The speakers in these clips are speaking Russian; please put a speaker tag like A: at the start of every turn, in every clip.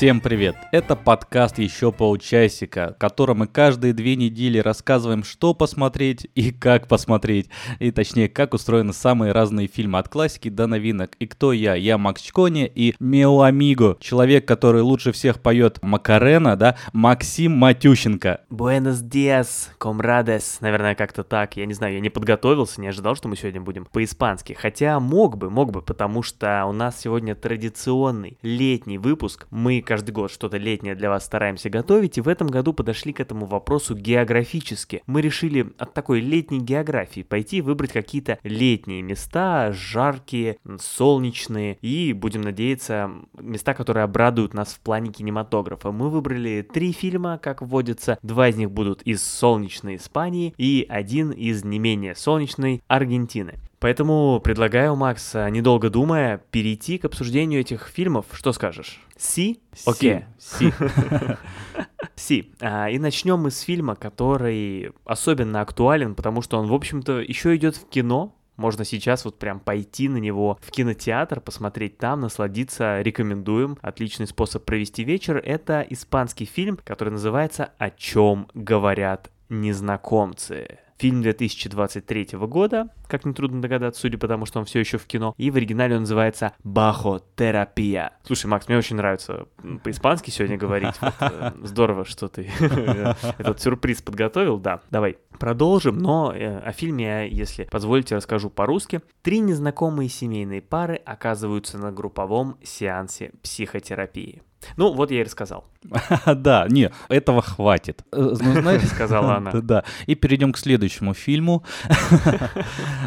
A: Всем привет! Это подкаст «Еще полчасика», в котором мы каждые две недели рассказываем, что посмотреть и как посмотреть. И точнее, как устроены самые разные фильмы от классики до новинок. И кто я? Я Макс Чкони и Мео Амиго, человек, который лучше всех поет Макарена, да, Максим Матющенко.
B: Буэнос диас, комрадес. Наверное, как-то так. Я не знаю, я не подготовился, не ожидал, что мы сегодня будем по-испански. Хотя мог бы, мог бы, потому что у нас сегодня традиционный летний выпуск. Мы каждый год что-то летнее для вас стараемся готовить, и в этом году подошли к этому вопросу географически. Мы решили от такой летней географии пойти выбрать какие-то летние места, жаркие, солнечные, и, будем надеяться, места, которые обрадуют нас в плане кинематографа. Мы выбрали три фильма, как вводится, два из них будут из солнечной Испании и один из не менее солнечной Аргентины. Поэтому предлагаю, Макс, недолго думая, перейти к обсуждению этих фильмов. Что скажешь? Си? Окей.
A: Си.
B: Си. А, и начнем мы с фильма, который особенно актуален, потому что он, в общем-то, еще идет в кино, можно сейчас вот прям пойти на него в кинотеатр, посмотреть там, насладиться, рекомендуем. Отличный способ провести вечер. Это испанский фильм, который называется «О чем говорят незнакомцы». Фильм 2023 года, как нетрудно догадаться, судя по тому, что он все еще в кино. И в оригинале он называется «Бахотерапия». Слушай, Макс, мне очень нравится по-испански сегодня говорить. Вот, э, здорово, что ты этот сюрприз подготовил. Да, давай продолжим. Но э, о фильме, если позволите, расскажу по-русски. Три незнакомые семейные пары оказываются на групповом сеансе психотерапии. Ну, вот я и рассказал.
A: Да, не, этого хватит.
B: Знаешь, сказала она.
A: Да, и перейдем к следующему фильму.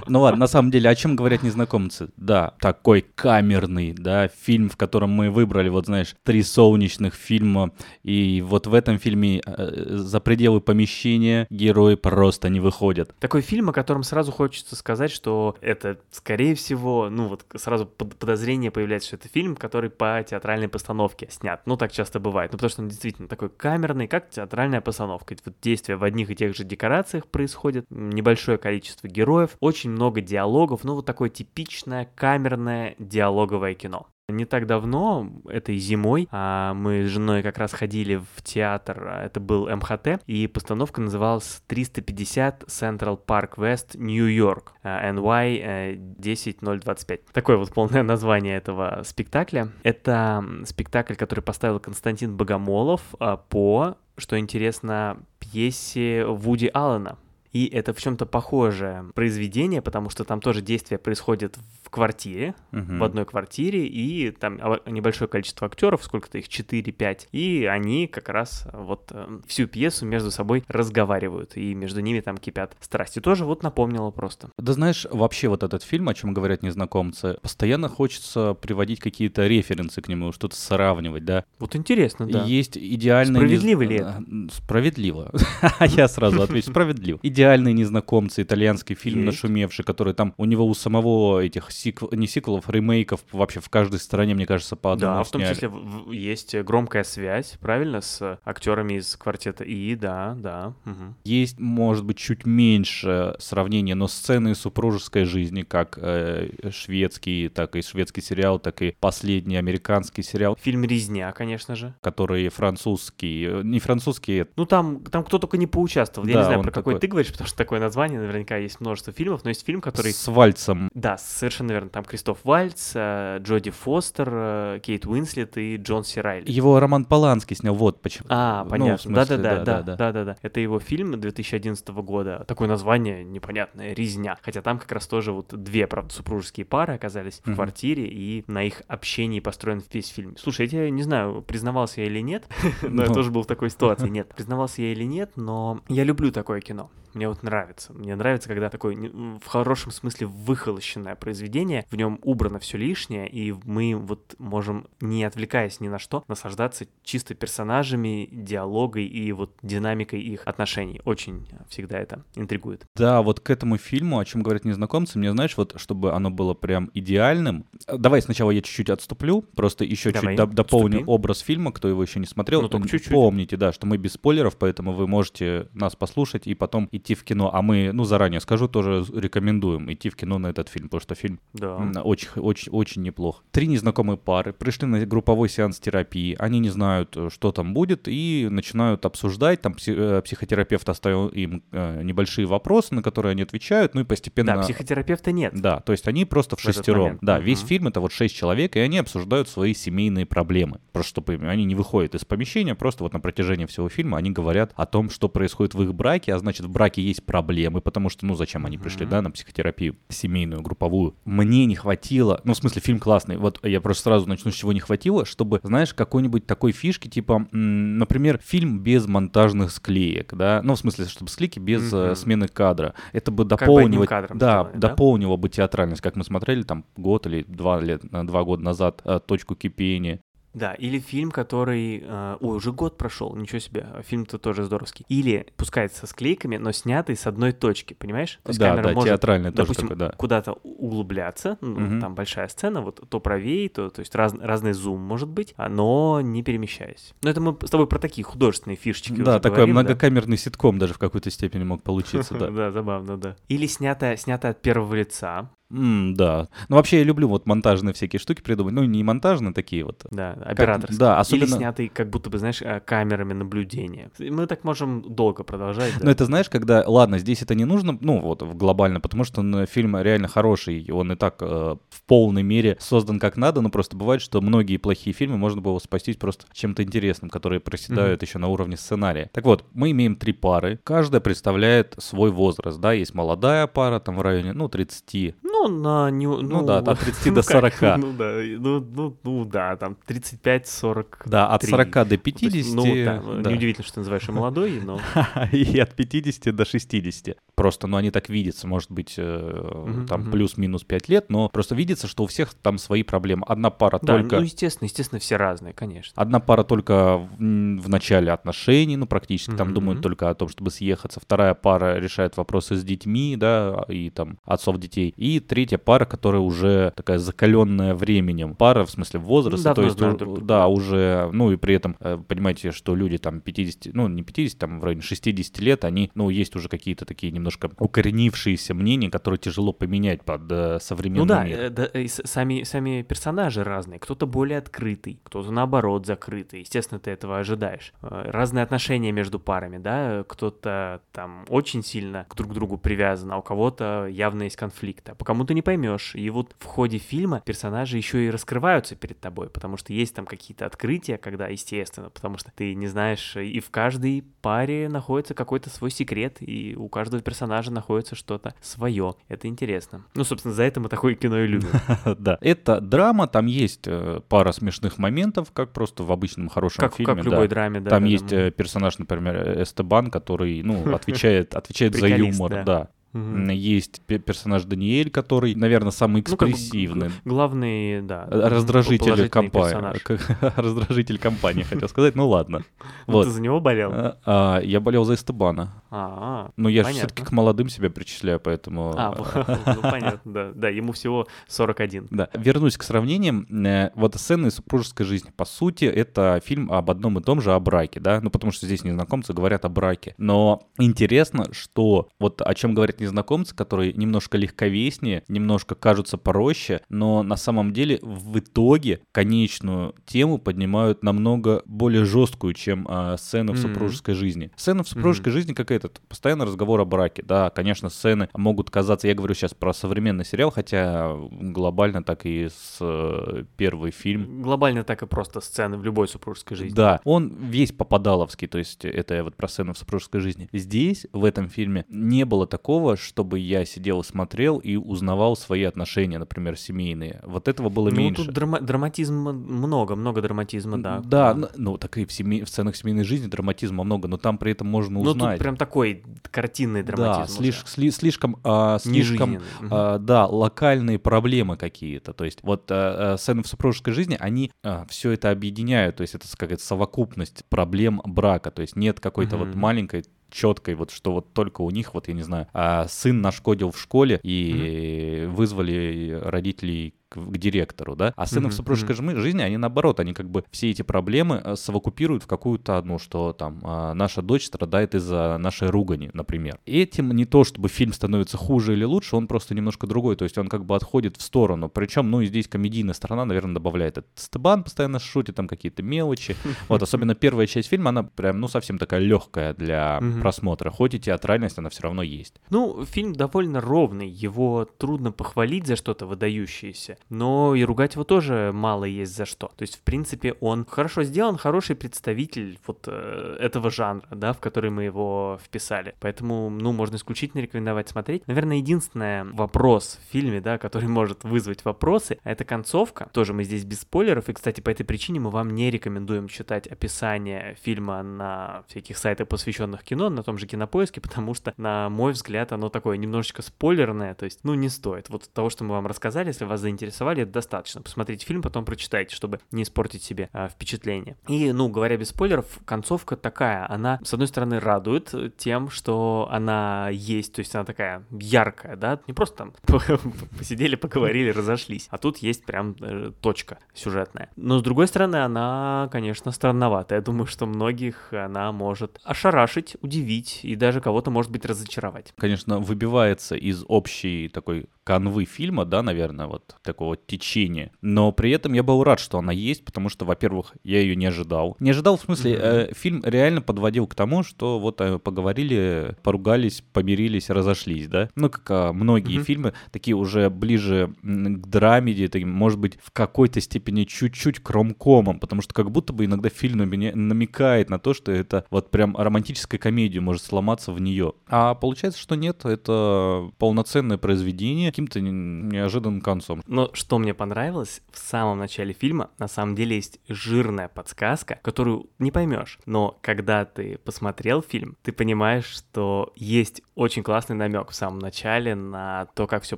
A: Ну ладно, на самом деле, о чем говорят незнакомцы? Да, такой камерный, да, фильм, в котором мы выбрали, вот знаешь, три солнечных фильма, и вот в этом фильме э, за пределы помещения герои просто не выходят.
B: Такой фильм, о котором сразу хочется сказать, что это, скорее всего, ну вот сразу подозрение появляется, что это фильм, который по театральной постановке снят. Ну, так часто бывает. Ну, потому что он действительно такой камерный, как театральная постановка. Вот действия в одних и тех же декорациях происходит, небольшое количество героев, очень много диалогов, ну, вот такое типичное камерное диалоговое кино. Не так давно, этой зимой, а, мы с женой как раз ходили в театр, а, это был МХТ, и постановка называлась 350 Central Park West, Нью-Йорк, NY 10025. Такое вот полное название этого спектакля. Это спектакль, который поставил Константин Богомолов а, по, что интересно, пьесе Вуди Аллена. И это в чем-то похожее произведение, потому что там тоже действие происходит в квартире, uh-huh. в одной квартире, и там небольшое количество актеров, сколько-то их, 4-5, и они как раз вот э, всю пьесу между собой разговаривают, и между ними там кипят страсти. Тоже вот напомнило просто.
A: Да знаешь, вообще вот этот фильм, о чем говорят незнакомцы, постоянно хочется приводить какие-то референсы к нему, что-то сравнивать, да?
B: Вот интересно, да.
A: Есть идеальный...
B: Справедливо ли это?
A: Справедливо. Я сразу отвечу, справедливо. «Идеальные незнакомцы», итальянский фильм, нашумевший, который там у него у самого этих сиквел, не сиквелов, ремейков вообще в каждой стране, мне кажется, по одному
B: Да, в том числе есть громкая связь, правильно, с актерами из квартета И, да, да. Угу.
A: Есть, может быть, чуть меньше сравнения, но сцены супружеской жизни, как э, шведский, так и шведский сериал, так и последний американский сериал.
B: Фильм «Резня», конечно же.
A: Который французский, э, не французский.
B: Ну, там, там кто только не поучаствовал. Я да, не знаю, про какой ты говоришь, потому что такое название, наверняка есть множество фильмов, но есть фильм, который...
A: С Вальцем.
B: Да, совершенно верно. Там Кристоф Вальц, э, Джоди Фостер, э, Кейт Уинслет и Джон Си Райли.
A: Его Роман Поланский снял, вот почему.
B: А, ну, понятно. Да-да-да, да-да-да. Это его фильм 2011 года. Такое название непонятное, «Резня». Хотя там как раз тоже вот две, правда, супружеские пары оказались в квартире, и на их общении построен весь фильм. Слушай, я не знаю, признавался я или нет, но я ну. тоже был в такой ситуации. Нет, признавался я или нет, но я люблю такое кино. Мне вот нравится. Мне нравится, когда такое в хорошем смысле выхолощенное произведение, в нем убрано все лишнее, и мы вот можем, не отвлекаясь ни на что, наслаждаться чисто персонажами, диалогой и вот динамикой их отношений. Очень всегда это интригует.
A: Да, вот к этому фильму, о чем говорят незнакомцы, мне знаешь, вот чтобы оно было прям идеальным. Давай сначала я чуть-чуть отступлю, просто еще Давай, чуть дополню отступи. образ фильма, кто его еще не смотрел. Ну, только чуть-чуть. Помните, да, что мы без спойлеров, поэтому вы можете нас послушать и потом идти идти в кино, а мы, ну, заранее скажу, тоже рекомендуем идти в кино на этот фильм, потому что фильм
B: Да.
A: очень, очень, очень неплох. Три незнакомые пары пришли на групповой сеанс терапии, они не знают, э, что там будет, и начинают обсуждать, там э, психотерапевт оставил им э, небольшие вопросы, на которые они отвечают, ну и постепенно...
B: Да, психотерапевта нет.
A: Да, то есть они просто в
B: В
A: шестером. Да,
B: Мгм.
A: весь фильм это вот шесть человек, и они обсуждают свои семейные проблемы. Просто чтобы они не выходят из помещения, просто вот на протяжении всего фильма они говорят о том, что происходит в их браке, а значит в браке есть проблемы, потому что, ну зачем они пришли,
B: Мгм.
A: да, на психотерапию семейную, групповую. Мне не хватило, ну в смысле фильм классный, вот я просто сразу начну с чего не хватило, чтобы, знаешь, какой-нибудь такой фишки, типа, м, например, фильм без монтажных склеек, да, ну в смысле, чтобы склейки без
B: Мгм.
A: смены кадра. Это бы
B: Как бы
A: да,
B: сделали, да?
A: дополнило бы театральность, как мы смотрели там год или два лет, э, два года назад э, «Точку кипения».
B: Да, или фильм, который... э, ой, уже год прошел, ничего себе, а фильм-то тоже здоровский. Или пускай со склейками, но снятый с одной точки, понимаешь? То есть
A: да,
B: камера
A: да,
B: может,
A: театральный тоже
B: допустим,
A: такой, да.
B: куда-то углубляться, ну,
A: Мгм.
B: там большая сцена, вот то правее, то, то есть раз- разный зум может быть, а, но не перемещаясь. Но это мы с тобой про такие художественные фишечки
A: Да, такой
B: говорим, да?
A: многокамерный ситком даже в какой-то степени мог получиться, да.
B: Да, забавно, да. Или снято, снято от первого лица,
A: М, Да. Ну, вообще я люблю вот монтажные всякие штуки придумать. Ну, не монтажные такие вот.
B: да, операторский.
A: да,
B: Или
A: особенно-
B: снятый, как будто бы, знаешь, э, камерами наблюдения. Мы так можем долго продолжать. да.
A: Но это знаешь, когда, ладно, здесь это не нужно, ну вот глобально, потому что ну, фильм реально хороший, он и так э, в полной мере создан как надо, но просто бывает, что многие плохие фильмы можно было спастись просто чем-то интересным, которые проседают еще на уровне сценария. Так вот, мы имеем три пары, каждая представляет свой возраст, да, есть молодая пара там в районе, ну, 30,
B: Ну, на не, ну,
A: да, от 30
B: ну
A: до
B: как,
A: 40.
B: Ну да, ну, ну, ну да, там 35-40.
A: да, от 40 до 50,
B: Ну, да,
A: да.
B: неудивительно, что ты называешь ее молодой, но...
A: и от 50 до 60. Просто, ну, они так видятся, может быть,
B: Мгм,
A: там
B: мгм.
A: плюс-минус 5 лет, но просто видится, что у всех там свои проблемы. Одна пара
B: Да,
A: только...
B: ну, естественно, естественно, все разные, конечно.
A: Одна пара только в, в начале отношений, ну, практически, там
B: Мгм.
A: думают только о том, чтобы съехаться. Вторая пара решает вопросы с детьми, да, и там отцов детей. И третья пара, которая уже такая закаленная временем. Пара, в смысле, возраста,
B: Давно
A: то есть,
B: знают
A: у-
B: друг друга.
A: да, уже, ну, и при этом, э, понимаете, что люди там 50, ну, не 50, там, в районе 60 лет, они, ну, есть уже какие-то такие немножко укоренившиеся мнения, которые тяжело поменять под э, современный
B: Ну да,
A: мир.
B: э, да, и сами, сами персонажи разные. Кто-то более открытый, кто-то наоборот закрытый. Естественно, ты этого ожидаешь. Э, Разные отношения между парами, да. Кто-то там очень сильно друг к другу привязан, а у кого-то явно есть конфликт. А по кому ты не поймешь. И вот в ходе фильма персонажи еще и раскрываются перед тобой, потому что есть там какие-то открытия, когда, естественно, потому что ты не знаешь, и в каждой паре находится какой-то свой секрет, и у каждого персонажа находится что-то свое. Это интересно. Ну, собственно, за это мы такое кино и любим.
A: Да, это драма, там есть э, пара смешных моментов, как просто в обычном хорошем
B: Как,
A: фильме.
B: как в любой драме, да.
A: Там есть э, персонаж, например, Эстебан, который, ну, отвечает, отвечает за юмор,
B: да.
A: М, Есть пе- персонаж Даниэль, который, наверное, самый
B: Ну,
A: экспрессивный.
B: г- главный, да.
A: Э, Раздражитель компании. Раздражитель компании, хотел сказать. Ну ладно.
B: Ну,
A: Вот.
B: Ты за него болел?
A: А, а, Я болел за Эстебана.
B: А,
A: Но я
B: Понятно.
A: все-таки к молодым себя причисляю, поэтому...
B: а, ну понятно, да. Да, ему всего 41.
A: Да, вернусь к сравнениям. Э, Вот сцены из супружеской жизни. По сути, это фильм об одном и том же, о браке, да? Ну, потому что здесь незнакомцы говорят о браке. Но интересно, что вот о чем говорят незнакомцы, которые немножко легковеснее, немножко кажутся проще, но на самом деле в итоге конечную тему поднимают намного более жесткую, чем а, сцены в
B: Мгм.
A: супружеской жизни. Сцена в супружеской жизни как этот, постоянно разговор о браке, да, конечно, сцены могут казаться, я говорю сейчас про современный сериал, хотя глобально так и с э, первый фильм.
B: Глобально так и просто сцены в любой супружеской жизни.
A: Да, он весь попадаловский, то есть это я вот про сцену в супружеской жизни. Здесь, в этом фильме, не было такого, чтобы я сидел и смотрел и узнавал свои отношения, например, семейные. Вот этого было
B: Ну,
A: меньше.
B: тут драма- драматизма много, много драматизма, да.
A: Да, ну, ну, так и в, семей- в сценах семейной жизни драматизма много, но там при этом можно
B: Ну,
A: узнать.
B: тут прям такой картинный
A: да,
B: драматизм. уже.
A: слиш- сли- слишком, а, слишком, а, да, локальные проблемы какие-то. То есть вот а, а, сцены в супружеской жизни, они все это объединяют. То есть это какая-то совокупность проблем брака. То есть нет какой-то вот
B: Мгм.
A: маленькой четкой, вот что вот только у них, вот я не знаю, а, сын нашкодил в школе и вызвали родителей к, к директору, да, а сцены
B: Мгм,
A: в супружеской жми- жизни, они наоборот, они как бы все эти проблемы э, совокупируют в какую-то одну, что там а, наша дочь страдает из-за нашей ругани, например. Этим не то, чтобы фильм становится хуже или лучше, он просто немножко другой, то есть он как бы отходит в сторону. Причем, ну и здесь комедийная сторона, наверное, добавляет. Это Стебан постоянно шутит, там какие-то мелочи. Вот, особенно первая часть фильма, она прям, ну, совсем такая легкая для
B: Мгм.
A: просмотра. Хоть и театральность, она все равно есть.
B: Ну, фильм довольно ровный, его трудно похвалить за что-то выдающееся, но и ругать его тоже мало есть за что. То есть, в принципе, он хорошо сделан, хороший представитель вот э, этого жанра, да, в который мы его вписали. Поэтому, ну, можно исключительно рекомендовать смотреть. Наверное, единственный вопрос в фильме, да, который может вызвать вопросы, это концовка. Тоже мы здесь без спойлеров, и, кстати, по этой причине мы вам не рекомендуем читать описание фильма на всяких сайтах, посвященных кино, на том же кинопоиске, потому что, на мой взгляд, оно такое немножечко спойлерное, то есть, ну, не стоит. Вот того, что мы вам рассказали, если вас заинтересовали, это достаточно. Посмотрите фильм, потом прочитайте, чтобы не испортить себе а, впечатление. И, ну, говоря без спойлеров, концовка такая, она, с одной стороны, радует тем, что она есть, то есть она такая яркая, да, не просто там посидели, поговорили, разошлись, а тут есть прям э, точка сюжетная. Но, с другой стороны, она, конечно, странновата. Я думаю, что многих она может ошарашить, удивить и даже кого-то, может быть, разочаровать.
A: Конечно, выбивается из общей такой канвы фильма, да, наверное, вот такого течения. Но при этом я был рад, что она есть, потому что, во-первых, я ее не ожидал. Не ожидал, в смысле, э, фильм реально подводил к тому, что вот э, поговорили, поругались, помирились, разошлись, да. Ну, как а, многие
B: Мгм.
A: фильмы, такие уже ближе к драмеди, таким, может быть, в какой-то степени чуть-чуть к ромкомам, потому что как будто бы иногда фильм намекает на то, что это вот прям романтическая комедия может сломаться в нее. А получается, что нет, это полноценное произведение каким-то не- неожиданным концом.
B: Но что мне понравилось, в самом начале фильма на самом деле есть жирная подсказка, которую не поймешь. Но когда ты посмотрел фильм, ты понимаешь, что есть очень классный намек в самом начале на то, как все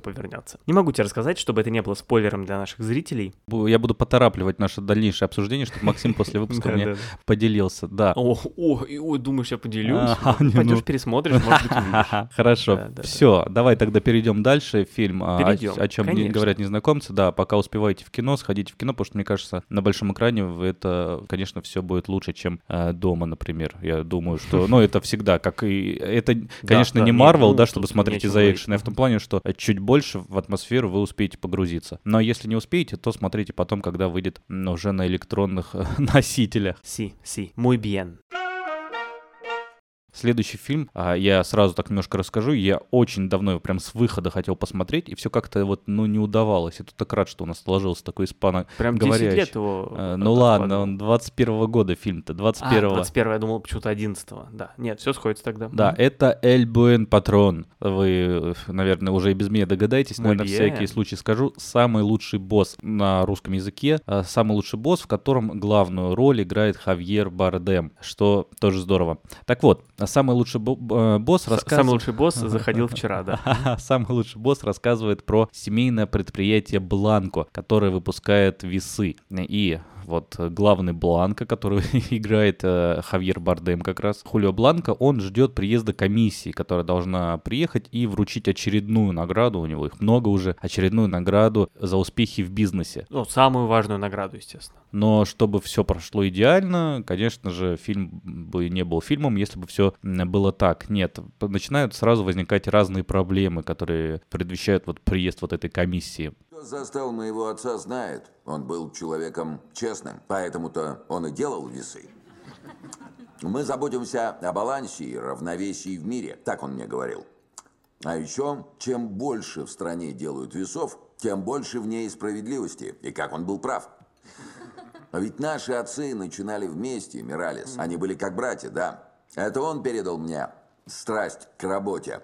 B: повернется. Не могу тебе рассказать, чтобы это не было спойлером для наших зрителей.
A: Я буду поторапливать наше дальнейшее обсуждение, чтобы Максим после выпуска мне поделился. Да.
B: О, думаешь, я поделюсь? Пойдешь
A: ну.
B: пересмотришь, может быть.
A: Хорошо, все, давай тогда перейдем дальше. Фильм, а,
B: Перейдем,
A: о, чем
B: конечно.
A: говорят незнакомцы, да, пока успеваете в кино, сходите в кино, потому что, мне кажется, на большом экране это, конечно, все будет лучше, чем а, дома, например. Я думаю, что, ну, это всегда, как и, это, конечно, не Марвел,
B: ну,
A: да, чтобы смотреть из-за экшена, а в том плане, что чуть больше в атмосферу вы успеете погрузиться. Но если не успеете, то смотрите потом, когда выйдет м, уже на электронных э, носителях.
B: Си, си, muy bien.
A: Следующий фильм, а, я сразу так немножко расскажу, я очень давно его прям с выхода хотел посмотреть, и все как-то вот, ну, не удавалось. Я тут так рад, что у нас сложился такой испано...
B: Прям 10
A: говорящий.
B: лет его...
A: Э,
B: э,
A: Ну ладно, он 21 года фильм-то,
B: А,
A: 21
B: 21 я думал, почему-то 11 Да, нет, все сходится тогда.
A: Да, это Эль Буэн Патрон. Вы, э, наверное, уже и без меня догадаетесь, но
B: Muy
A: я на
B: bien.
A: всякий случай скажу. Самый лучший босс на русском языке, а, самый лучший босс, в котором главную роль играет Хавьер Бардем, что тоже здорово. Так вот, а самый лучший бо- э, босс рассказывает...
B: Самый лучший босс заходил вчера, да.
A: Самый лучший босс рассказывает про семейное предприятие Бланко, которое выпускает весы. И вот э, главный Бланко, который играет э, Хавьер Бардем как раз, Хулио Бланко, он ждет приезда комиссии, которая должна приехать и вручить очередную награду, у него их много уже, очередную награду за успехи в бизнесе.
B: Ну, самую важную награду, естественно.
A: Но чтобы все прошло идеально, конечно же, фильм бы не был фильмом, если бы все было так. Нет, начинают сразу возникать разные проблемы, которые предвещают вот приезд вот этой комиссии.
C: Кто застал моего отца, знает. Он был человеком честным, поэтому-то он и делал весы. Мы заботимся о балансе и равновесии в мире, так он мне говорил. А еще, чем больше в стране делают весов, тем больше в ней справедливости. И как он был прав. А ведь наши отцы начинали вместе, Миралис. Они были как братья, да. Это он передал мне страсть к работе.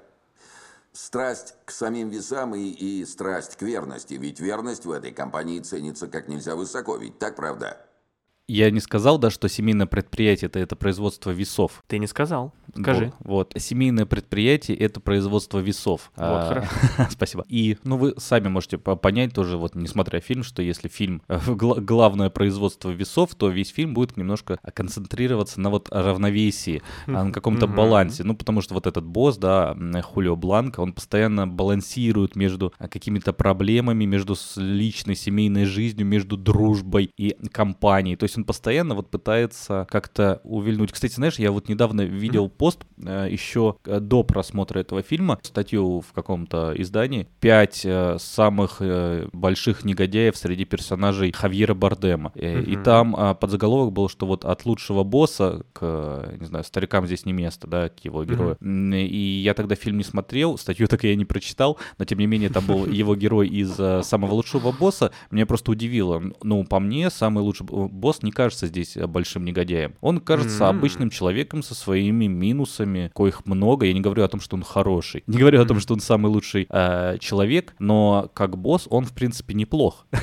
C: Страсть к самим весам и, и страсть к верности. Ведь верность в этой компании ценится как нельзя высоко. Ведь так, правда?
A: Я не сказал, да, что семейное предприятие это, это производство весов.
B: Ты не сказал. Скажи.
A: Вот, семейное предприятие — это производство весов.
B: Вот,
A: А. Спасибо. И, ну, вы сами можете по- понять тоже, вот, несмотря фильм, что если фильм э, гла- главное производство весов, то весь фильм будет немножко концентрироваться на вот равновесии, а, на каком-то балансе. Ну, потому что вот этот босс, да, Хулио Бланко, он постоянно балансирует между какими-то проблемами, между личной семейной жизнью, между дружбой и компанией. То есть он постоянно вот пытается как-то увильнуть. Кстати, знаешь, я вот недавно видел пост э, еще э, до просмотра этого фильма, статью в каком-то издании, пять э, самых больших негодяев среди персонажей Хавьера Бардема. Э, И там а, подзаголовок был, что вот от лучшего босса к, не знаю, старикам здесь не место, да, к его герою. М, И я тогда фильм не смотрел, статью так я не прочитал, но тем не менее там был его герой из самого лучшего босса. Меня просто удивило. Ну, по мне, самый лучший босс не кажется здесь большим негодяем. Он кажется обычным человеком со своими минусами, коих много. Я не говорю о том, что он хороший. Не говорю о том, что он самый лучший э, человек, но как босс он, в принципе, неплох.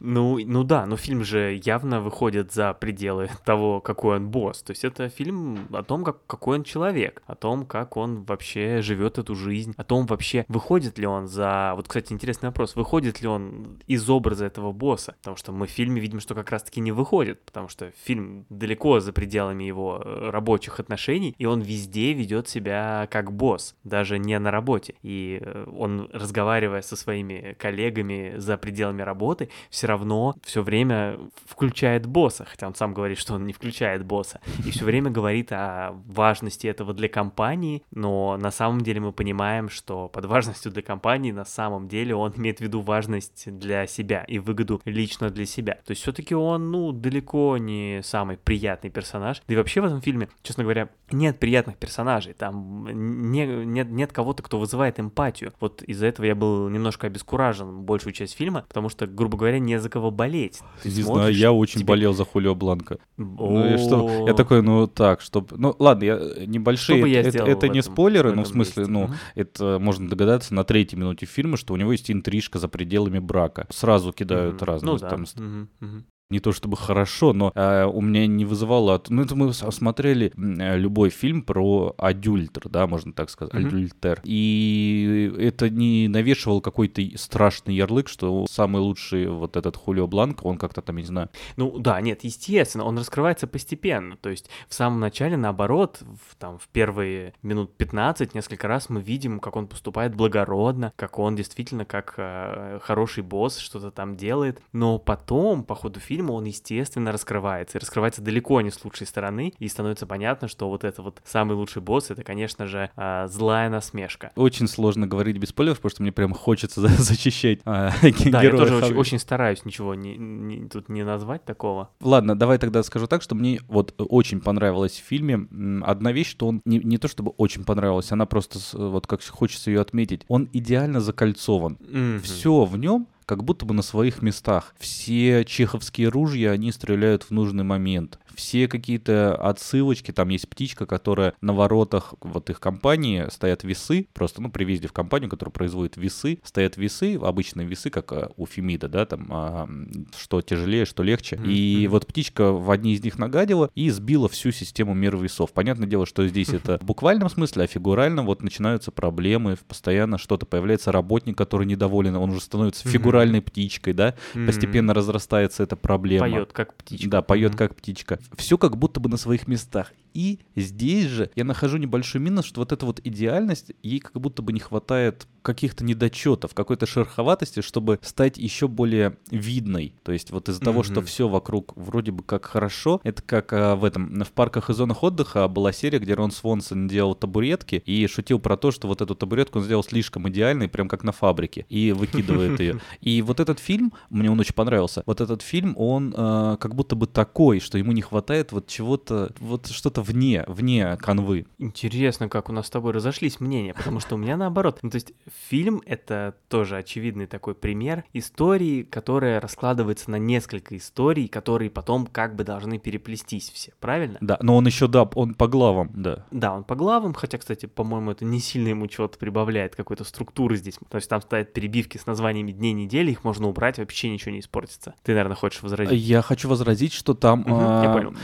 B: Ну, ну да, но фильм же явно выходит за пределы того, какой он босс. То есть это фильм о том, как, какой он человек, о том, как он вообще живет эту жизнь, о том вообще, выходит ли он за... Вот, кстати, интересный вопрос. Выходит ли он из образа этого босса? Потому что мы в фильме видим, что как раз-таки не выходит, потому что фильм далеко за пределами его э, рабочих отношений, и он везде ведет себя как босс, даже не на работе. И э, он, разговаривая со своими коллегами за пределами работы, все равно все время включает босса, хотя он сам говорит, что он не включает босса, и все время говорит о важности этого для компании, но на самом деле мы понимаем, что под важностью для компании на самом деле он имеет в виду важность для себя и выгоду лично для себя. То есть все-таки он, ну, далеко не самый приятный персонаж. Да и вообще в этом фильме, честно говоря, нет приятных персонажей. Там не, нет, нет кого-то, кто вызывает эмпатию. Вот из-за этого я был немножко обескуражен большую часть фильма, потому что, грубо говоря, не за кого болеть. Ты
A: не знаю,
B: смотришь,
A: я очень
B: тебе-
A: болел за Хулио Бланка. Ну и что? Я такой, ну так, чтобы... Ну ладно, я э, небольшие...
B: Я
A: это, это не
B: этом-
A: спойлеры, ну в смысле,
B: месте?
A: ну
B: Мгм.
A: это можно догадаться на третьей минуте фильма, что у него есть интрижка за пределами брака. Сразу кидают
B: Мгм.
A: разные
B: Ну да.
A: там
B: Мгм, мгм.
A: Не то чтобы хорошо, но э, у меня не вызывало... от- Ну, это мы смотрели э, любой фильм про адюльтер, да, можно так сказать,
B: Мгм.
A: адюльтер. И это не навешивал какой-то страшный ярлык, что самый лучший вот этот Хулио Бланко, он как-то там, я не знаю,
B: Ну да, нет, естественно, он раскрывается постепенно. То есть в самом начале, наоборот, в, там, в первые минут 15 несколько раз мы видим, как он поступает благородно, как он действительно как э, хороший босс что-то там делает. Но потом, по ходу фильма, он, естественно, раскрывается. И раскрывается далеко не с лучшей стороны. И становится понятно, что вот это вот самый лучший босс, это, конечно же, э, злая насмешка.
A: Очень сложно говорить без спойлеров, потому что мне прям хочется за- зачищать а,
B: Да, я тоже очень, очень стараюсь ничего не, не- тут не назвать такого.
A: Ладно, давай тогда скажу так, что мне вот очень понравилось в фильме одна вещь, что он не, не то чтобы очень понравилась, она просто вот как хочется ее отметить, он идеально закольцован.
B: Мгм.
A: Все в нем как будто бы на своих местах. Все чеховские ружья, они стреляют в нужный момент. Все какие-то отсылочки, там есть птичка, которая на воротах вот их компании стоят весы, просто, ну, при въезде в компанию, которая производит весы, стоят весы, обычные весы, как а, у Фемида, да, там, а, что тяжелее, что легче.
B: Мгм,
A: И вот птичка в одни из них нагадила и сбила всю систему мер весов. Понятное дело, что здесь это в буквальном смысле, а фигурально вот начинаются проблемы, постоянно что-то появляется работник, который недоволен, он уже становится фигуральной птичкой, да, постепенно разрастается эта проблема.
B: Поет как птичка.
A: Да, поет как птичка. Все как будто бы на своих местах. И здесь же я нахожу небольшой минус, что вот эта вот идеальность, ей как будто бы не хватает каких-то недочетов, какой-то шероховатости, чтобы стать еще более видной. То есть вот из-за того, что все вокруг вроде бы как хорошо, это как а, в этом, в парках и зонах отдыха была серия, где Рон Свонсон делал табуретки и шутил про то, что вот эту табуретку он сделал слишком идеальной, прям как на фабрике, и выкидывает ее. И вот этот фильм, мне он очень понравился, вот этот фильм, он а, как будто бы такой, что ему не хватает вот чего-то, вот что-то вне, вне канвы.
B: Интересно, как у нас с тобой разошлись мнения, потому что у меня наоборот. Ну, то есть фильм — это тоже очевидный такой пример истории, которая раскладывается на несколько историй, которые потом как бы должны переплестись все, правильно?
A: Да, но он еще, да, он по главам, да.
B: Да, он по главам, хотя, кстати, по-моему, это не сильно ему чего-то прибавляет, какой-то структуры здесь. То есть там стоят перебивки с названиями дней недели, их можно убрать, вообще ничего не испортится. Ты, наверное, хочешь возразить?
A: Я хочу возразить, что там...
B: Мгм, я
A: а,
B: понял.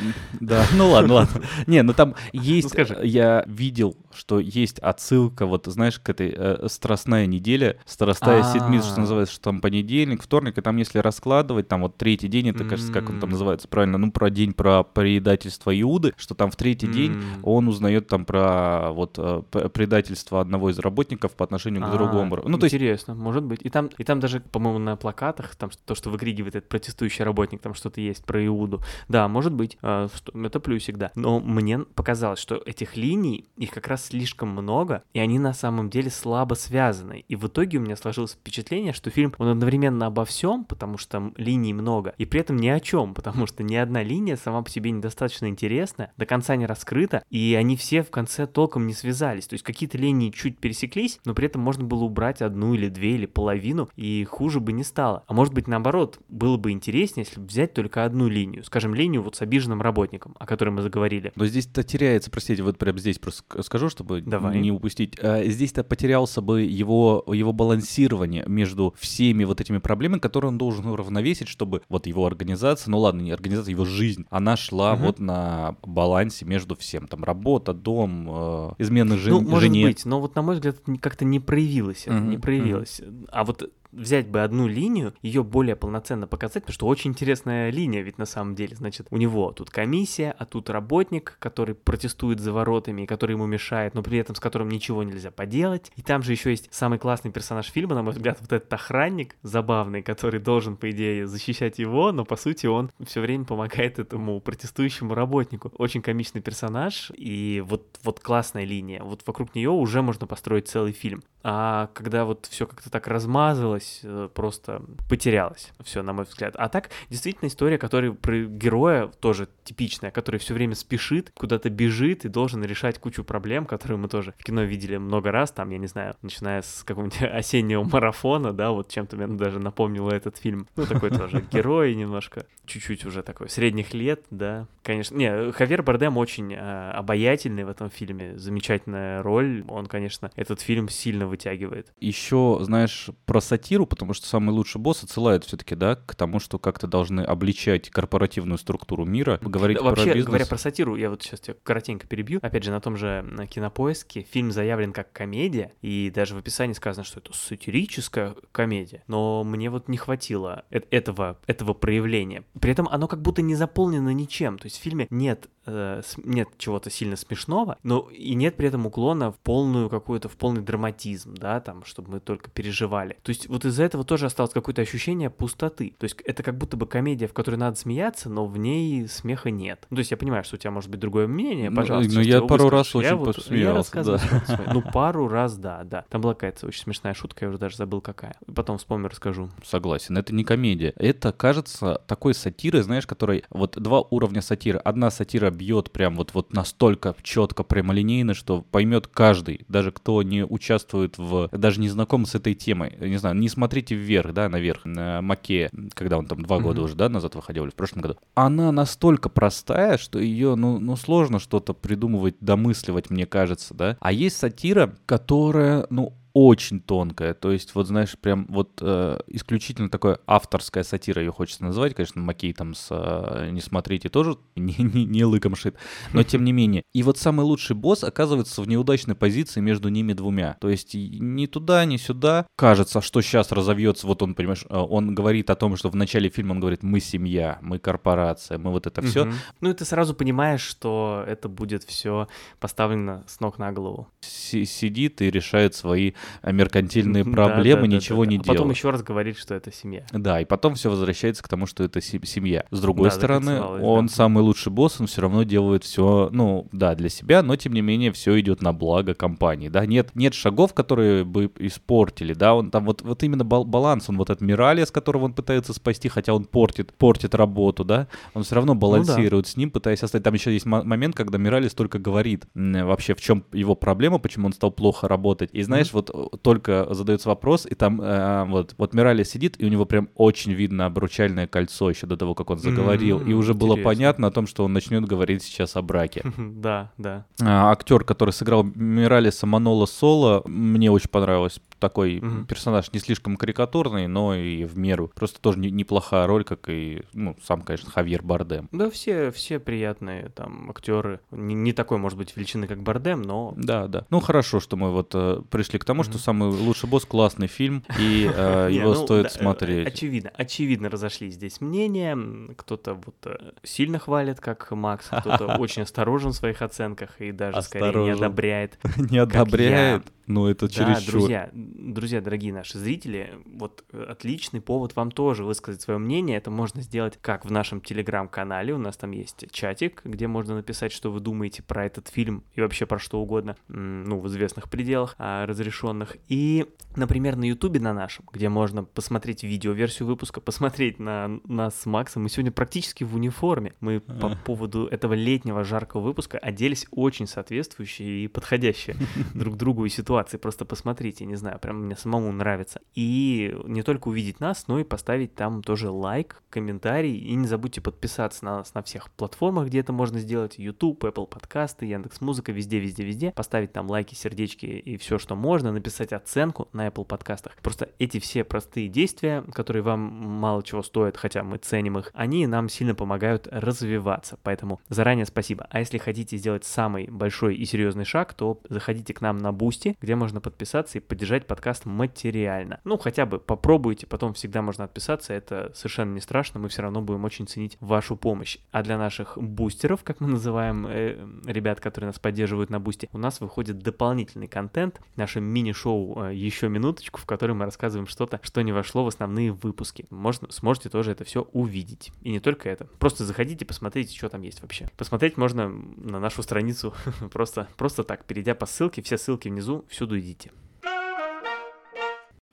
A: Да, ну ладно, ладно. Не, ну там есть,
B: скажи.
A: я видел, что есть отсылка, вот знаешь, к этой э, страстная неделя, страстная
B: А.
A: седмица, что называется, что там понедельник, вторник, и там если раскладывать, там вот третий день, это, кажется, как он там называется правильно, ну, про день про предательство Иуды, что там в третий день он узнает там про вот э, предательство одного из работников по отношению к
B: А,
A: другому. Ну, то есть
B: Интересно, может быть. И там, и там даже, по-моему, на плакатах, там то, что выкрикивает этот протестующий работник, там что-то есть про Иуду. Да, может быть, а, что- это плюсик, да. Но мне показалось, что этих линий, их как раз слишком много, и они на самом деле слабо связаны. И в итоге у меня сложилось впечатление, что фильм, он одновременно обо всем, потому что линий много, и при этом ни о чем, потому что ни одна линия сама по себе недостаточно интересная, до конца не раскрыта, и они все в конце толком не связались. То есть какие-то линии чуть пересеклись, но при этом можно было убрать одну или две или половину, и хуже бы не стало. А может быть наоборот, было бы интереснее, если бы взять только одну линию, скажем, линию вот с обиженным работником, о которой мы заговорили.
A: Но здесь-то теряется, простите, вот прям здесь просто ск- скажу, чтобы
B: Давай.
A: не упустить. А, Здесь-то потерялся бы его, его балансирование между всеми вот этими проблемами, которые он должен уравновесить, чтобы вот его организация, ну ладно, не организация, его жизнь, она шла
B: Мгм.
A: вот на балансе между всем. Там работа, дом, э, измены жен-
B: ну, может
A: жене.
B: быть, но вот на мой взгляд как-то не проявилось, это
A: Мгм,
B: не проявилось. А вот взять бы одну линию, ее более полноценно показать, потому что очень интересная линия ведь на самом деле. Значит, у него тут комиссия, а тут работник, который протестует за воротами, и который ему мешает, но при этом с которым ничего нельзя поделать. И там же еще есть самый классный персонаж фильма, на мой взгляд, вот этот охранник забавный, который должен, по идее, защищать его, но по сути он все время помогает этому протестующему работнику. Очень комичный персонаж, и вот, вот классная линия. Вот вокруг нее уже можно построить целый фильм. А когда вот все как-то так размазалось, э, просто потерялось все, на мой взгляд. А так, действительно, история, которая про героя тоже типичная, который все время спешит, куда-то бежит и должен решать кучу проблем, которые мы тоже в кино видели много раз, там, я не знаю, начиная с какого-нибудь осеннего марафона, да, вот чем-то мне даже напомнило этот фильм. Ну, такой тоже герой немножко, чуть-чуть уже такой, средних лет, да. Конечно, не, Хавьер Бардем очень э, обаятельный в этом фильме, замечательная роль, он, конечно, этот фильм сильно вытягивает.
A: Еще, знаешь, про сатиру, потому что самый лучший босс отсылает все-таки, да, к тому, что как-то должны обличать корпоративную структуру мира, говорить
B: Да,
A: про
B: Вообще,
A: бизнес.
B: говоря про сатиру, я вот сейчас тебя коротенько перебью. Опять же, на том же кинопоиске фильм заявлен как комедия, и даже в описании сказано, что это сатирическая комедия. Но мне вот не хватило этого, этого проявления. При этом оно как будто не заполнено ничем. То есть в фильме нет, э, нет чего-то сильно смешного, но и нет при этом уклона в полную какую-то, в полный драматизм, да, там, чтобы мы только переживали. То есть вот из-за этого тоже осталось какое-то ощущение пустоты. То есть это как будто бы комедия, в которой надо смеяться, но в ней смеха нет. Ну, то есть я понимаю, что у тебя может быть другое мнение,
A: Ну,
B: пожалуйста.
A: ну, я пару раз
B: Я
A: очень
B: вот-
A: посмеялся,
B: Я
A: да.
B: Ну, пару раз, да, да. Там была какая-то очень смешная шутка, я уже даже забыл какая. Потом вспомню, расскажу.
A: Согласен, это не комедия. Это кажется такой сатирой, знаешь, которой вот два уровня сатиры. Одна сатира бьет прям вот, вот настолько четко, прямолинейно, что поймет каждый, даже кто не участвует в, даже не знаком с этой темой. Не знаю, не смотрите вверх, да, наверх, на Маке, когда он там два года
B: Мгм.
A: уже, да, назад выходил, или в прошлом году. Она настолько простая, что ее, ну, ну, сложно что-то придумывать, домысливать, мне кажется, да. А есть сатира, которая, ну, очень тонкая, то есть вот знаешь, прям вот э, исключительно такое авторская сатира ее хочется называть, конечно, Макей там с э, «Не смотрите» тоже не, не, не лыком шит, но тем не менее. И вот самый лучший босс оказывается в неудачной позиции между ними двумя, то есть ни туда, ни сюда. Кажется, что сейчас разовьется, вот он, понимаешь, э, он говорит о том, что в начале фильма он говорит «Мы семья, мы корпорация, мы вот это все».
B: Ну, и ты сразу понимаешь, что это будет все поставлено с ног на голову.
A: си- сидит и решает свои меркантильные
B: Да,
A: проблемы,
B: да, да,
A: ничего
B: да.
A: не
B: А потом еще раз говорит, что это семья.
A: Да, и потом все возвращается к тому, что это се- семья. С другой
B: Да,
A: стороны, он
B: да.
A: самый лучший босс, он все равно делает все, ну, да, для себя, но тем не менее все идет на благо компании, да. Нет, нет шагов, которые бы испортили, да. Он там вот, вот именно бал- баланс, он вот этот Миралес, которого он пытается спасти, хотя он портит, портит работу, да. Он все равно балансирует с ним, пытаясь оставить. Там еще есть мо- момент, когда Миралес только говорит вообще, в чем его проблема, почему он стал плохо работать. И знаешь, вот только задается вопрос, и там э, вот, вот Миралес сидит, и у него прям очень видно обручальное кольцо еще до того, как он заговорил, и уже было
B: интересно.
A: понятно о том, что он начнет говорить сейчас о браке.
B: Да, да.
A: А, актер, который сыграл Миралеса Манола Соло, мне очень понравилось. Такой персонаж не слишком карикатурный, но и в меру. Просто тоже не- неплохая роль, как и, ну, сам, конечно, Хавьер Бардем.
B: Да, все, все приятные там актеры. Не, не такой, может быть, величины, как Бардем, но
A: Да, да. Ну, хорошо, что мы вот э, пришли к тому, что. «Самый лучший босс» — классный фильм, и э, его
B: ну,
A: стоит
B: да, э,
A: смотреть.
B: Очевидно, очевидно разошлись здесь мнения. Кто-то вот э, сильно хвалит, как Макс, кто-то очень осторожен в своих оценках и даже скорее не одобряет.
A: Не одобряет? Ну, это
B: Да,
A: чересчур.
B: друзья, друзья, дорогие наши зрители, вот отличный повод вам тоже высказать свое мнение. Это можно сделать как в нашем телеграм-канале. У нас там есть чатик, где можно написать, что вы думаете про этот фильм и вообще про что угодно, ну, в известных пределах а, разрешенных. И, например, на ютубе на нашем, где можно посмотреть видеоверсию выпуска, посмотреть на нас с Максом. Мы сегодня практически в униформе. Мы по поводу этого летнего жаркого выпуска оделись очень соответствующие и подходящие друг другу и ситуации. Просто посмотрите, не знаю, прям мне самому нравится. И не только увидеть нас, но и поставить там тоже лайк, комментарий. И не забудьте подписаться на нас на всех платформах, где это можно сделать. YouTube, Apple подкасты, Яндекс Музыка, везде, везде, везде. Поставить там лайки, сердечки и все, что можно. Написать оценку на Apple подкастах. Просто эти все простые действия, которые вам мало чего стоят, хотя мы ценим их, они нам сильно помогают развиваться. Поэтому заранее спасибо. А если хотите сделать самый большой и серьезный шаг, то заходите к нам на Boosty, где можно подписаться и поддержать подкаст материально. Ну, хотя бы попробуйте, потом всегда можно отписаться, это совершенно не страшно, мы все равно будем очень ценить вашу помощь. А для наших бустеров, как мы называем э, ребят, которые нас поддерживают на Boosty, у нас выходит дополнительный контент, наше мини-шоу э, «Еще минуточку», в котором мы рассказываем что-то, что не вошло в основные выпуски. Можно, сможете тоже это все увидеть. И не только это. Просто заходите, посмотрите, что там есть вообще. Посмотреть можно на нашу страницу просто, просто так, перейдя по ссылке, все ссылки внизу, всюду идите.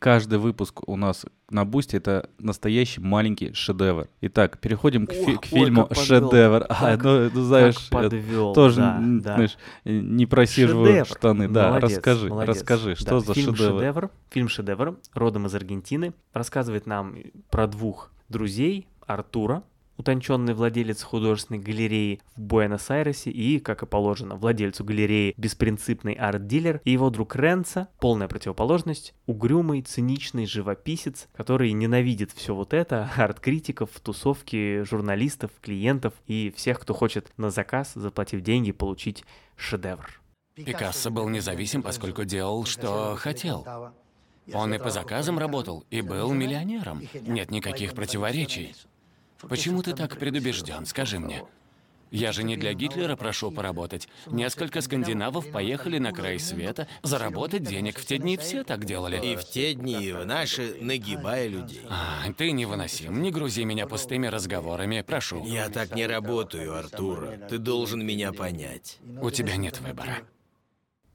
A: Каждый выпуск у нас на Бусте это настоящий маленький шедевр. Итак, переходим к, фи-
B: Ох,
A: к
B: ой,
A: фильму
B: как подвел.
A: «Шедевр». А,
B: Как-
A: ну, ну, знаешь, я
B: подвел,
A: тоже,
B: да, да.
A: знаешь, э, не просиживаю
B: Шедевр.
A: штаны. Да,
B: Молодец,
A: расскажи,
B: молодец.
A: расскажи, что
B: Да,
A: за
B: фильм
A: шедевр?
B: шедевр? Фильм «Шедевр», родом из Аргентины, рассказывает нам про двух друзей, Артура, утонченный владелец художественной галереи в Буэнос-Айресе и, как и положено, владельцу галереи беспринципный арт-дилер, и его друг Ренца, полная противоположность, угрюмый, циничный живописец, который ненавидит все вот это, арт-критиков, тусовки, журналистов, клиентов и всех, кто хочет на заказ, заплатив деньги, получить шедевр.
D: Пикассо был независим, поскольку делал, что хотел. Он и по заказам работал, и был миллионером. Нет никаких противоречий. Почему ты так предубежден, скажи мне? Я же не для Гитлера прошу поработать. Несколько скандинавов поехали на край света заработать денег. В те дни все так делали.
E: И в те дни, и в наши, нагибая людей.
D: А, ты невыносим. Не грузи меня пустыми разговорами, прошу.
E: Я так не работаю, Артур. Ты должен меня понять.
D: У тебя нет выбора.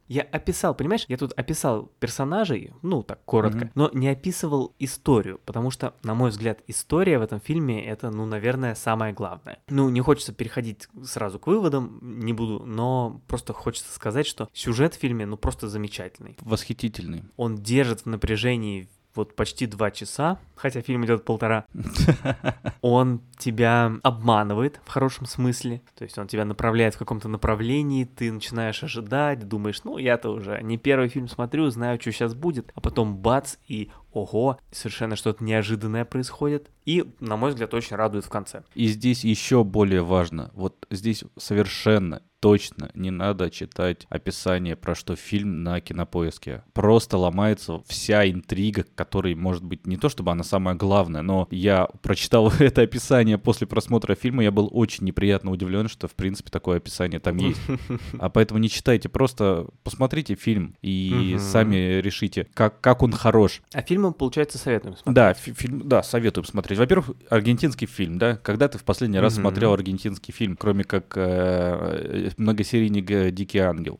B: Я описал, понимаешь, я тут описал персонажей, ну так коротко,
A: Мгм.
B: но не описывал историю, потому что, на мой взгляд, история в этом фильме это, ну, наверное, самое главное. Ну, не хочется переходить сразу к выводам, не буду, но просто хочется сказать, что сюжет в фильме, ну, просто замечательный.
A: Восхитительный.
B: Он держит в напряжении вот почти два часа, хотя фильм идет полтора. Он тебя обманывает в хорошем смысле, то есть он тебя направляет в каком-то направлении, ты начинаешь ожидать, думаешь, ну я-то уже не первый фильм смотрю, знаю, что сейчас будет, а потом бац и ого, совершенно что-то неожиданное происходит, и, на мой взгляд, очень радует в конце.
A: И здесь еще более важно, вот здесь совершенно точно не надо читать описание, про что фильм на кинопоиске. Просто ломается вся интрига, которая может быть не то чтобы она самая главная, но я прочитал это описание после просмотра фильма, я был очень неприятно удивлен, что в принципе такое описание там есть. А поэтому не читайте, просто посмотрите фильм и сами решите, как, как он хорош.
B: А фильмом, получается, советуем смотреть.
A: Да, фи- фильм, да, советую посмотреть. Во-первых, аргентинский фильм, да. Когда ты в последний раз
B: Мгм.
A: смотрел аргентинский фильм, кроме как э, многосерийник э, Дикий ангел?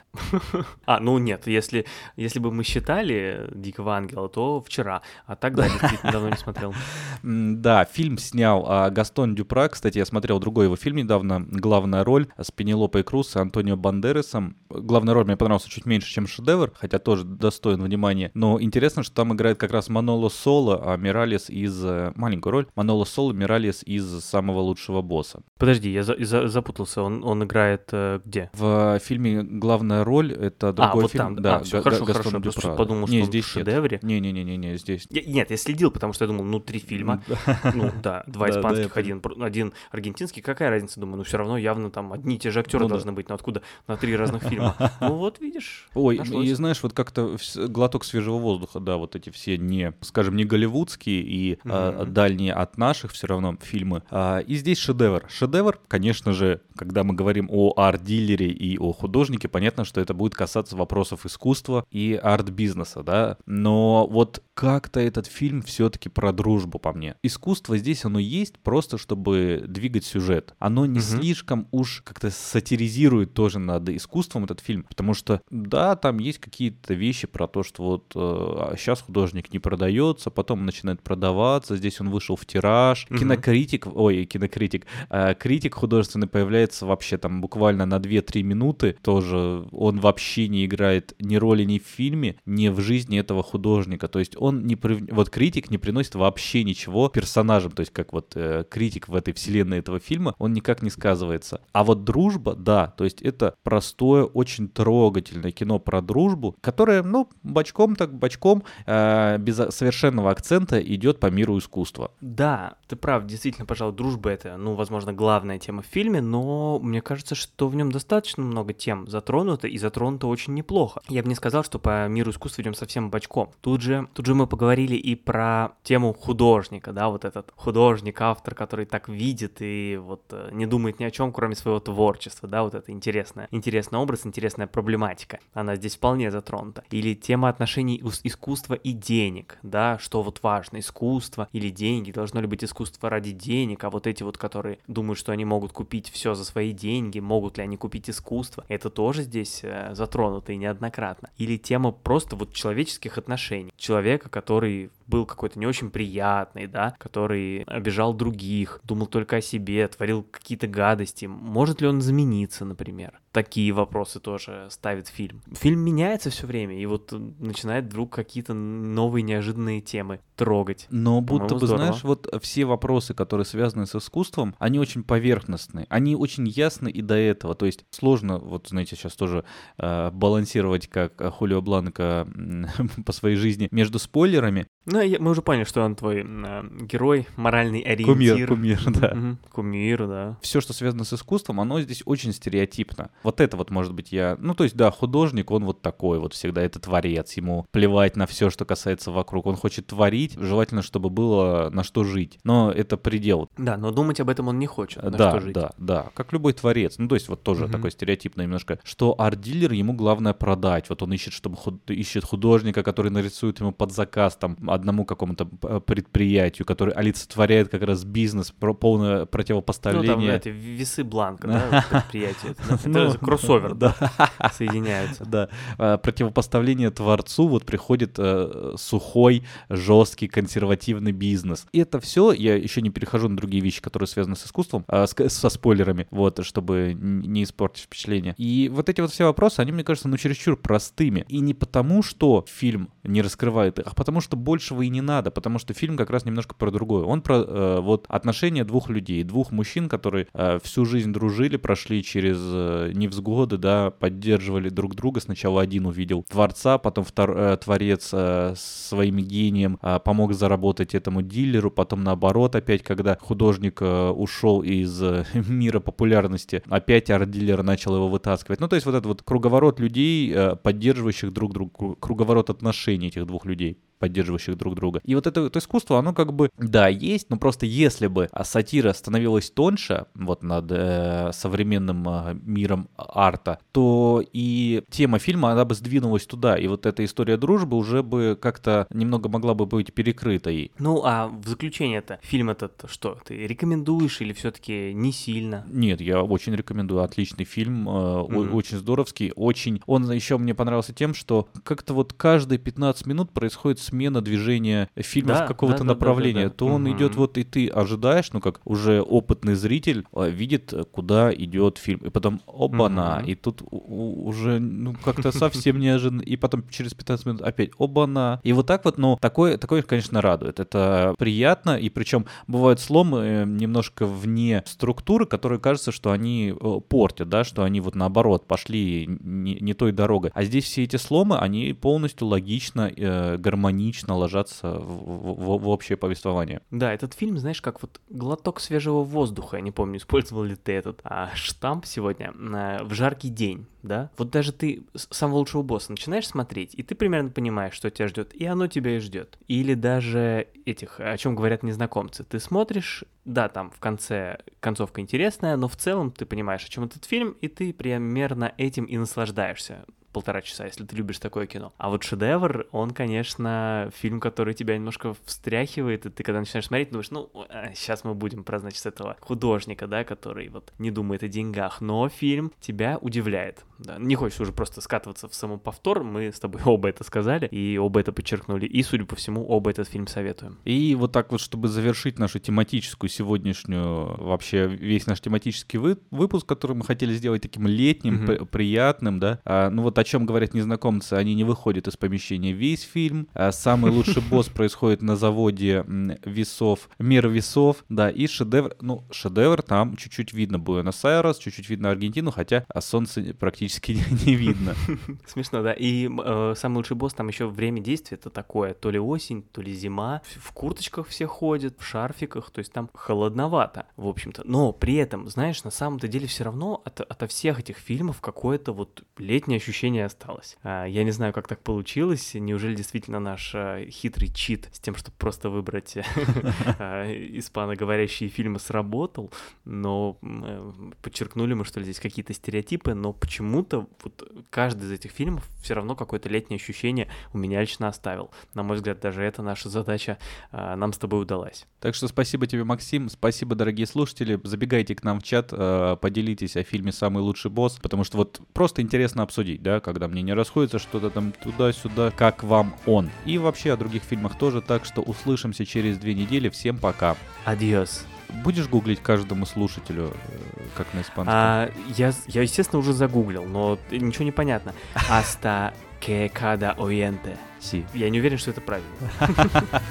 B: А, ну нет, если, если бы мы считали Дикого Ангела, то вчера, а так, да, действительно, давно не смотрел.
A: Да, фильм снял а, Гастон Дюпра. Кстати, я смотрел другой его фильм недавно. Главная роль с Пенелопой Круз и Антонио Бандерасом. Главная роль мне понравился чуть меньше, чем шедевр, хотя тоже достоин внимания. Но интересно, что там играет как раз Маноло Соло, а Миралис из... Э, маленькую роль. Маноло Соло, Миралис из самого лучшего босса.
B: Подожди, я, за, за, запутался. Он, он играет э, где?
A: В фильме главная роль это другой
B: а, вот
A: фильм.
B: Там. Да, а, все, хорошо, хорошо. Я просто подумал,
A: не,
B: что
A: здесь
B: в шедевре.
A: Не-не-не, здесь.
B: Я, нет, я следил, потому что я думал, ну, три фильма. Ну, да, два испанских, один, один аргентинский. Какая разница, думаю, ну, все равно явно там одни и те же актеры ну должны быть, но откуда на три разных фильма? Ну, вот, видишь,
A: Ой, и знаешь, вот как-то глоток свежего воздуха, да, вот эти все не, скажем, не голливудские и дальние от наших все равно фильмы. А, и здесь шедевр. Шедевр, конечно же, когда мы говорим о арт-дилере и о художнике, понятно, что это будет касаться вопросов искусства и арт-бизнеса, да. Но вот как-то этот фильм все-таки про дружбу по мне. Искусство здесь оно есть просто, чтобы двигать сюжет. Оно не угу. слишком уж как-то сатиризирует тоже над искусством этот фильм, потому что, да, там есть какие-то вещи про то, что вот э, сейчас художник не продается, потом начинает продаваться, здесь он вышел в тираж. Угу. Кинокритик, ой, кинокритик, э, критик художественный появляется вообще там буквально на 2-3 минуты, тоже он вообще не играет ни роли ни в фильме, ни в жизни этого художника, то есть он не, вот критик не приносит вообще ничего персонажам, то есть как вот э, критик в этой вселенной этого фильма, он никак не сказывается. А вот дружба, да, то есть это простое, очень трогательное кино про дружбу, которое, ну, бочком так бочком, э, без совершенного акцента идет по миру искусства.
B: Да, ты прав, действительно, пожалуй, дружба это, ну, возможно, главная тема в фильме, но мне кажется, что в нем достаточно много тем затронуто, и затронуто очень неплохо. Я бы не сказал, что по миру искусства идем совсем бочком. Тут же, тут же мы поговорили и про тему художника, да, вот этот художник, автор, который так видит и вот э, не думает ни о чем, кроме своего творчества, да, вот это интересная, интересный образ, интересная проблематика. Она здесь вполне затронута. Или тема отношений искусства и денег, да, что вот важно, искусство или деньги, должно ли быть искусство ради денег, а вот эти вот, которые думают, что они могут купить все за свои деньги, могут ли они купить искусство, это тоже здесь э, затронуто и неоднократно. Или тема просто вот человеческих отношений. Человека, который был какой-то не очень приятный, да, который обижал других, думал только о себе, творил какие-то гадости. Может ли он замениться, например? Такие вопросы тоже ставит фильм. Фильм меняется все время, и вот начинает вдруг какие-то новые неожиданные темы трогать.
A: Но будто бы, здорово. знаешь, вот все вопросы, которые связаны с искусством, они очень поверхностные, они очень ясны и до этого. То есть сложно, вот знаете, сейчас тоже э, балансировать как Хулио Бланка по своей жизни между спойлерами.
B: Ну, мы уже поняли, что он твой э, герой, моральный ориентир.
A: Кумир, кумир, да.
B: Угу, кумир, да.
A: Все, что связано с искусством, оно здесь очень стереотипно. Вот это вот, может быть, я... Ну, то есть, да, художник, он вот такой вот всегда, это творец, ему плевать на все, что касается вокруг. Он хочет творить, желательно, чтобы было на что жить. Но это предел.
B: Да, но думать об этом он не хочет, на
A: да,
B: что жить.
A: Да, да, как любой творец. Ну, то есть, вот тоже угу. такой стереотипно немножко, что арт-дилер ему главное продать. Вот он ищет, чтобы худ... ищет художника, который нарисует ему под заказ там одному какому-то предприятию, который олицетворяет как раз бизнес, полное противопоставление. Ну, там,
B: это весы Бланка, да, предприятие. Это ну, кроссовер, да, соединяются.
A: Да, а, противопоставление творцу вот приходит э, сухой, жесткий, консервативный бизнес. И это все, я еще не перехожу на другие вещи, которые связаны с искусством, а, со спойлерами, вот, чтобы не испортить впечатление. И вот эти вот все вопросы, они, мне кажется, ну, чересчур простыми. И не потому, что фильм не раскрывает их, а потому что большего и не надо, потому что фильм как раз немножко про другое. Он про э, вот отношения двух людей, двух мужчин, которые э, всю жизнь дружили, прошли через э, невзгоды, да, поддерживали друг друга. Сначала один увидел творца, потом втор, э, творец э, своим гением э, помог заработать этому дилеру, потом наоборот опять, когда художник э, ушел из э, мира популярности, опять арт-дилер начал его вытаскивать. Ну, то есть вот этот вот круговорот людей, э, поддерживающих друг друга, круговорот отношений этих двух людей поддерживающих друг друга. И вот это, это искусство, оно как бы, да, есть, но просто если бы сатира становилась тоньше вот над э, современным э, миром арта, то и тема фильма, она бы сдвинулась туда, и вот эта история дружбы уже бы как-то немного могла бы быть перекрыта ей.
B: Ну, а в заключение это фильм этот что, ты рекомендуешь или все-таки не сильно?
A: Нет, я очень рекомендую, отличный фильм, э, mm-hmm. очень здоровский, очень... Он еще мне понравился тем, что как-то вот каждые 15 минут происходит смена движения фильма
B: Да,
A: в какого-то
B: да, да, да,
A: направления,
B: да, да.
A: то он
B: Мгм.
A: идет вот и ты ожидаешь, ну как уже опытный зритель а, видит, э, куда идет фильм, и потом оба-на,
B: Мгм.
A: и тут уже ну как-то совсем неожиданно, и потом через 15 минут опять оба-на, и вот так вот, ну такое, такое, конечно, радует, это приятно, и причем бывают сломы э, немножко вне структуры, которые кажется, что они э, портят, да, что они вот наоборот пошли не, не той дорогой, а здесь все эти сломы, они полностью логично, э, гармонично ложатся в, в- в общее повествование.
B: Да, этот фильм, знаешь, как вот глоток свежего воздуха. Я не помню, использовал ли ты этот а, штамп сегодня а, в жаркий день, да? Вот даже ты самого лучшего босса начинаешь смотреть, и ты примерно понимаешь, что тебя ждет, и оно тебя и ждет. Или даже этих, о чем говорят незнакомцы. Ты смотришь, да, там в конце концовка интересная, но в целом ты понимаешь, о чем этот фильм, и ты примерно этим и наслаждаешься полтора часа, если ты любишь такое кино. А вот шедевр, он, конечно, фильм, который тебя немножко встряхивает, и ты когда начинаешь смотреть, думаешь, ну, сейчас мы будем про, значит, этого художника, да, который вот не думает о деньгах, но фильм тебя удивляет. Да. Не хочешь уже просто скатываться в самоповтор, мы с тобой оба это сказали, и оба это подчеркнули, и, судя по всему, оба этот фильм советуем.
A: И вот так вот, чтобы завершить нашу тематическую сегодняшнюю, вообще весь наш тематический вы- выпуск, который мы хотели сделать таким летним, при- приятным, да, а, ну вот о чем говорят незнакомцы, они не выходят из помещения весь фильм, а самый лучший босс происходит на заводе весов, мир весов, да, и шедевр, ну, шедевр там чуть-чуть видно Буэнос-Айрес, чуть-чуть видно Аргентину, хотя а солнца практически не- не видно.
B: Смешно, да. И э, самый лучший босс там еще время действия это такое, то ли осень, то ли зима. В курточках все ходят, в шарфиках, то есть там холодновато, в общем-то. Но при этом, знаешь, на самом-то деле все равно от, ото всех этих фильмов какое-то вот летнее ощущение осталось. А, я не знаю, как так получилось. Неужели действительно наш а, хитрый чит с тем, чтобы просто выбрать а, испаноговорящие фильмы сработал, но э, подчеркнули мы, что ли, здесь какие-то стереотипы, но почему-то вот каждый из этих фильмов все равно какое-то летнее ощущение у меня лично оставил. На мой взгляд, даже эта наша задача нам с тобой удалась.
A: Так что спасибо тебе, Максим. Спасибо, дорогие слушатели. Забегайте к нам в чат, э, поделитесь о фильме «Самый лучший босс», потому что вот просто интересно обсудить, да, когда мне не расходится что-то там туда-сюда, как вам он. И вообще о других фильмах тоже, так что услышимся через две недели. Всем пока.
B: Адьос.
A: Будешь гуглить каждому слушателю, э, как на испанском?
B: А, я, я, естественно, уже загуглил, но ничего не понятно. Hasta que cada oyente.
A: Си.
B: Я не уверен, что это правильно.